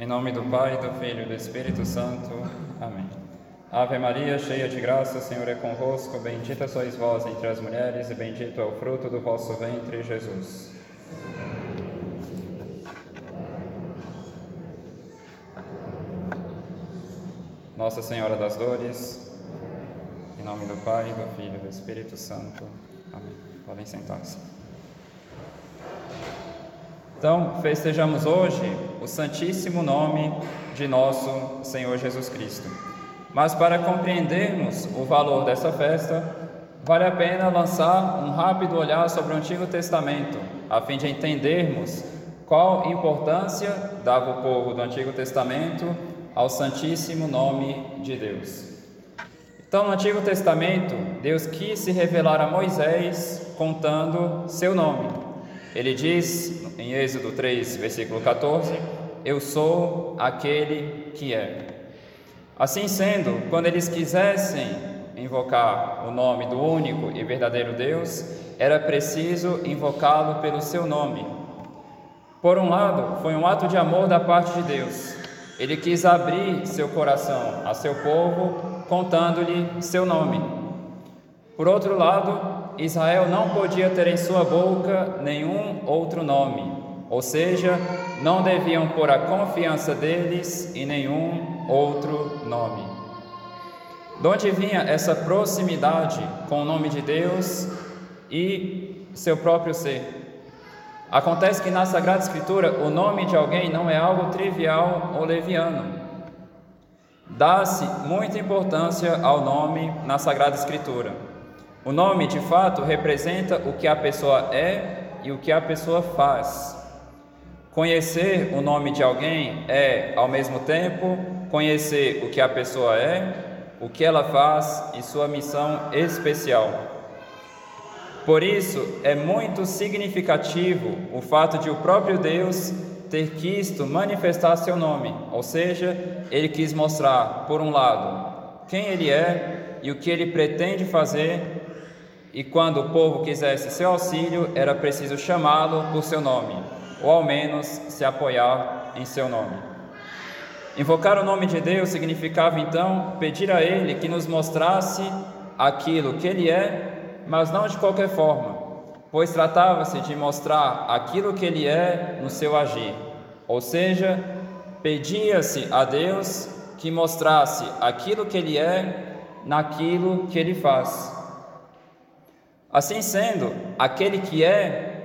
Em nome do Pai, do Filho e do Espírito Santo. Amém. Ave Maria, cheia de graça, o Senhor é convosco. Bendita sois vós entre as mulheres, e bendito é o fruto do vosso ventre, Jesus. Nossa Senhora das Dores, em nome do Pai, do Filho e do Espírito Santo. Amém. Podem sentar-se. Então, festejamos hoje o santíssimo nome de nosso Senhor Jesus Cristo. Mas para compreendermos o valor dessa festa, vale a pena lançar um rápido olhar sobre o Antigo Testamento, a fim de entendermos qual importância dava o povo do Antigo Testamento ao santíssimo nome de Deus. Então, no Antigo Testamento, Deus quis se revelar a Moisés contando seu nome. Ele diz em Êxodo 3, versículo 14: Eu sou aquele que é. Assim sendo, quando eles quisessem invocar o nome do único e verdadeiro Deus, era preciso invocá-lo pelo seu nome. Por um lado, foi um ato de amor da parte de Deus. Ele quis abrir seu coração a seu povo, contando-lhe seu nome. Por outro lado, Israel não podia ter em sua boca nenhum outro nome, ou seja, não deviam pôr a confiança deles em nenhum outro nome. De onde vinha essa proximidade com o nome de Deus e seu próprio ser? Acontece que na Sagrada Escritura o nome de alguém não é algo trivial ou leviano. Dá-se muita importância ao nome na Sagrada Escritura. O nome, de fato, representa o que a pessoa é e o que a pessoa faz. Conhecer o nome de alguém é, ao mesmo tempo, conhecer o que a pessoa é, o que ela faz e sua missão especial. Por isso, é muito significativo o fato de o próprio Deus ter quisto manifestar seu nome, ou seja, ele quis mostrar, por um lado, quem ele é e o que ele pretende fazer e quando o povo quisesse seu auxílio, era preciso chamá-lo por seu nome, ou ao menos se apoiar em seu nome. Invocar o nome de Deus significava então pedir a Ele que nos mostrasse aquilo que Ele é, mas não de qualquer forma, pois tratava-se de mostrar aquilo que Ele é no seu agir, ou seja, pedia-se a Deus que mostrasse aquilo que Ele é naquilo que Ele faz. Assim sendo, aquele que é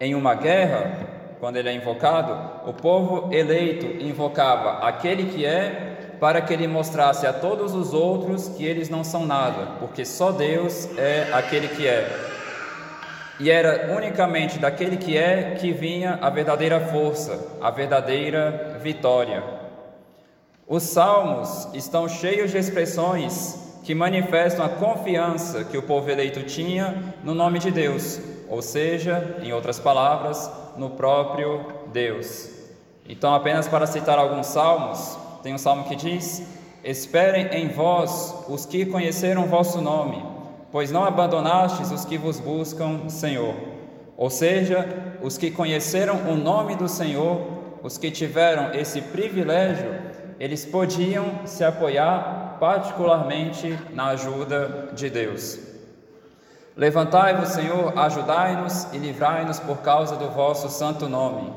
em uma guerra, quando ele é invocado, o povo eleito invocava aquele que é para que ele mostrasse a todos os outros que eles não são nada, porque só Deus é aquele que é. E era unicamente daquele que é que vinha a verdadeira força, a verdadeira vitória. Os salmos estão cheios de expressões que manifestam a confiança que o povo eleito tinha no nome de Deus, ou seja, em outras palavras, no próprio Deus. Então, apenas para citar alguns salmos, tem um salmo que diz: Esperem em vós os que conheceram vosso nome, pois não abandonastes os que vos buscam, Senhor. Ou seja, os que conheceram o nome do Senhor, os que tiveram esse privilégio, eles podiam se apoiar particularmente na ajuda de Deus. Levantai-vos, Senhor, ajudai-nos e livrai-nos por causa do vosso santo nome.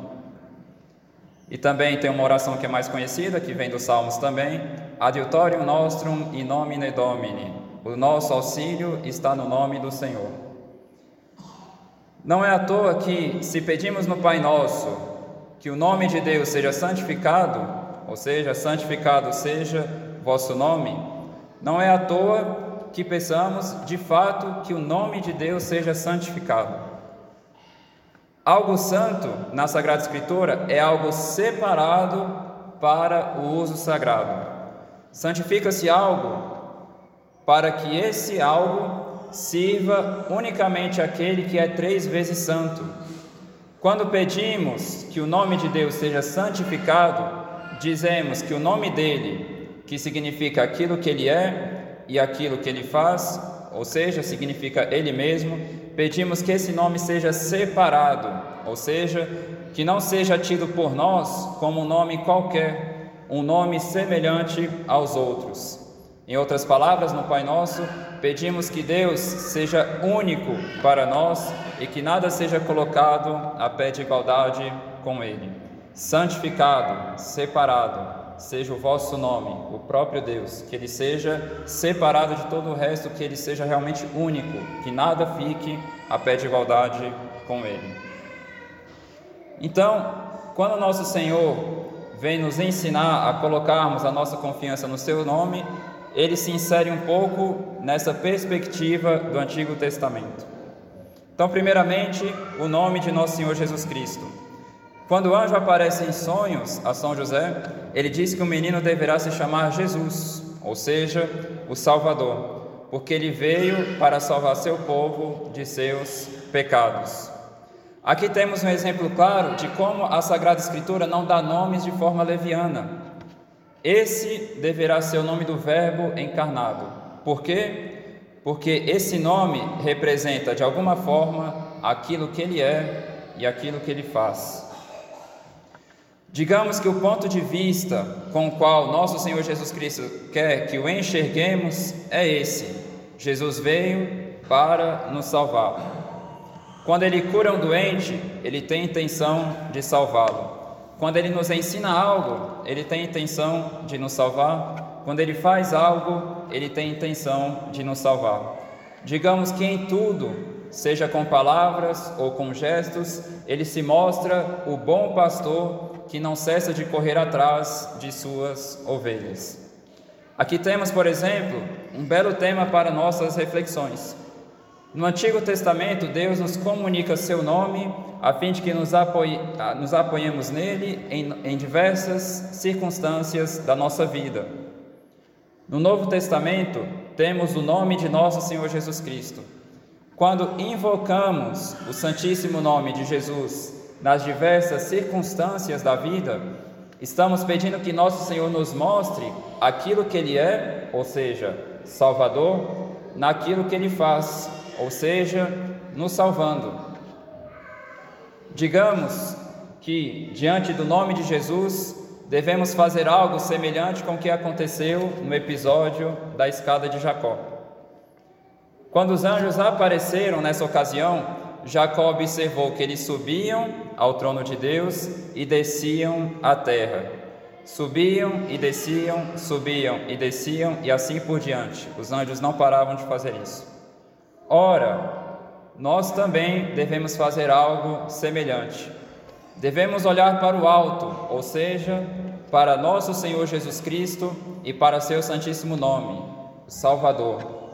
E também tem uma oração que é mais conhecida, que vem dos Salmos também, Adiutorium nostrum in nomine Domini. O nosso auxílio está no nome do Senhor. Não é à toa que, se pedimos no Pai Nosso que o nome de Deus seja santificado, ou seja, santificado seja vosso nome, não é à toa que pensamos de fato que o nome de Deus seja santificado. Algo santo na Sagrada Escritura é algo separado para o uso sagrado. Santifica-se algo para que esse algo sirva unicamente aquele que é três vezes santo. Quando pedimos que o nome de Deus seja santificado, dizemos que o nome dele que significa aquilo que ele é e aquilo que ele faz, ou seja, significa ele mesmo, pedimos que esse nome seja separado, ou seja, que não seja tido por nós como um nome qualquer, um nome semelhante aos outros. Em outras palavras, no Pai Nosso, pedimos que Deus seja único para nós e que nada seja colocado a pé de igualdade com Ele. Santificado, separado, seja o vosso nome, o próprio Deus, que ele seja separado de todo o resto, que ele seja realmente único, que nada fique a pé de igualdade com ele. Então, quando nosso Senhor vem nos ensinar a colocarmos a nossa confiança no seu nome, ele se insere um pouco nessa perspectiva do Antigo Testamento. Então, primeiramente, o nome de nosso Senhor Jesus Cristo. Quando o anjo aparece em sonhos a São José, ele diz que o menino deverá se chamar Jesus, ou seja, o Salvador, porque ele veio para salvar seu povo de seus pecados. Aqui temos um exemplo claro de como a Sagrada Escritura não dá nomes de forma leviana. Esse deverá ser o nome do Verbo encarnado. Por quê? Porque esse nome representa de alguma forma aquilo que ele é e aquilo que ele faz. Digamos que o ponto de vista com o qual nosso Senhor Jesus Cristo quer que o enxerguemos é esse: Jesus veio para nos salvar. Quando ele cura um doente, ele tem intenção de salvá-lo. Quando ele nos ensina algo, ele tem intenção de nos salvar. Quando ele faz algo, ele tem intenção de nos salvar. Digamos que em tudo, seja com palavras ou com gestos, ele se mostra o bom pastor que não cessa de correr atrás de suas ovelhas. Aqui temos, por exemplo, um belo tema para nossas reflexões. No Antigo Testamento, Deus nos comunica seu nome a fim de que nos, apoie, nos apoiemos nele em, em diversas circunstâncias da nossa vida. No Novo Testamento, temos o nome de nosso Senhor Jesus Cristo. Quando invocamos o Santíssimo Nome de Jesus nas diversas circunstâncias da vida, estamos pedindo que nosso Senhor nos mostre aquilo que Ele é, ou seja, Salvador, naquilo que Ele faz, ou seja, nos salvando. Digamos que, diante do nome de Jesus, devemos fazer algo semelhante com o que aconteceu no episódio da escada de Jacó. Quando os anjos apareceram nessa ocasião, Jacó observou que eles subiam ao trono de Deus e desciam à terra. Subiam e desciam, subiam e desciam, e assim por diante. Os anjos não paravam de fazer isso. Ora, nós também devemos fazer algo semelhante. Devemos olhar para o alto, ou seja, para nosso Senhor Jesus Cristo e para seu Santíssimo Nome, Salvador.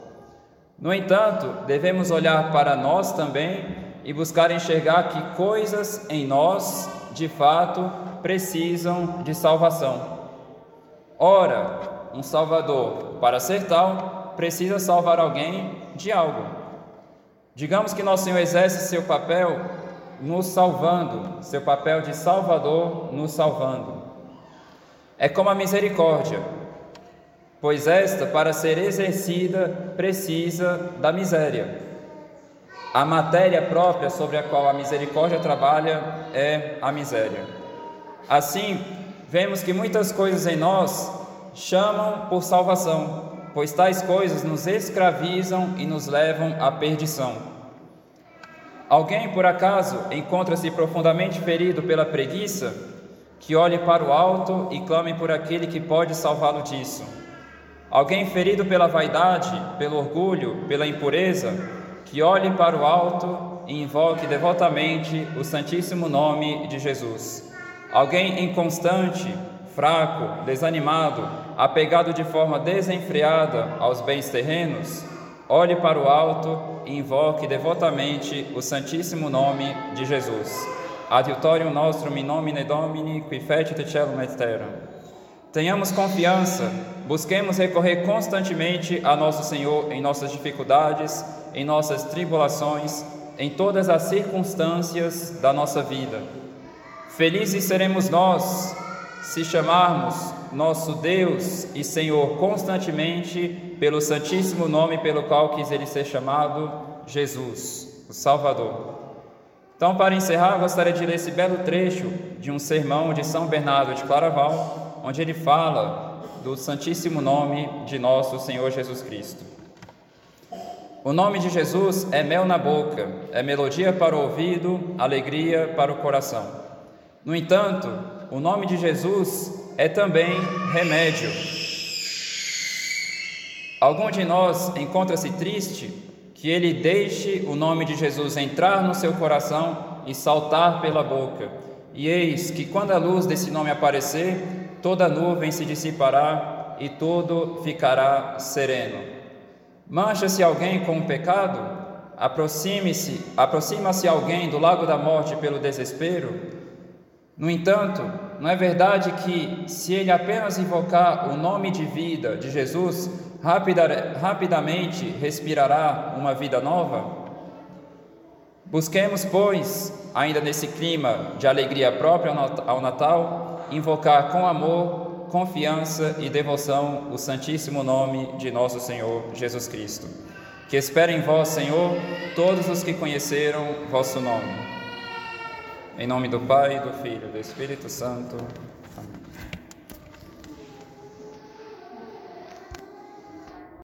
No entanto, devemos olhar para nós também e buscar enxergar que coisas em nós, de fato, precisam de salvação. Ora, um Salvador, para ser tal, precisa salvar alguém de algo. Digamos que nosso Senhor exerce seu papel nos salvando, seu papel de Salvador nos salvando. É como a misericórdia pois esta, para ser exercida, precisa da miséria. A matéria própria sobre a qual a misericórdia trabalha é a miséria. Assim, vemos que muitas coisas em nós chamam por salvação, pois tais coisas nos escravizam e nos levam à perdição. Alguém, por acaso, encontra-se profundamente ferido pela preguiça? Que olhe para o alto e clame por aquele que pode salvá-lo disso. Alguém ferido pela vaidade, pelo orgulho, pela impureza, que olhe para o alto e invoque devotamente o Santíssimo Nome de Jesus. Alguém inconstante, fraco, desanimado, apegado de forma desenfreada aos bens terrenos, olhe para o alto e invoque devotamente o Santíssimo Nome de Jesus. Adiutorium nostrum in nomine Domini, qui fecit celum et terra. Tenhamos confiança, busquemos recorrer constantemente a nosso Senhor em nossas dificuldades, em nossas tribulações, em todas as circunstâncias da nossa vida. Felizes seremos nós se chamarmos nosso Deus e Senhor constantemente pelo santíssimo nome pelo qual quis ele ser chamado, Jesus, o Salvador. Então, para encerrar, gostaria de ler esse belo trecho de um sermão de São Bernardo de Claraval, onde ele fala do Santíssimo Nome de nosso Senhor Jesus Cristo. O nome de Jesus é mel na boca, é melodia para o ouvido, alegria para o coração. No entanto, o nome de Jesus é também remédio. Algum de nós encontra-se triste que ele deixe o nome de Jesus entrar no seu coração e saltar pela boca. E eis que quando a luz desse nome aparecer, toda nuvem se dissipará e tudo ficará sereno. Mancha-se alguém com o pecado? Aproxime-se, aproxima-se alguém do lago da morte pelo desespero? No entanto, não é verdade que, se ele apenas invocar o nome de vida de Jesus, rapida, rapidamente respirará uma vida nova? Busquemos, pois, ainda nesse clima de alegria própria ao Natal, invocar com amor confiança e devoção o santíssimo nome de nosso Senhor Jesus Cristo. Que esperem em vós, Senhor, todos os que conheceram vosso nome. Em nome do Pai, do Filho e do Espírito Santo.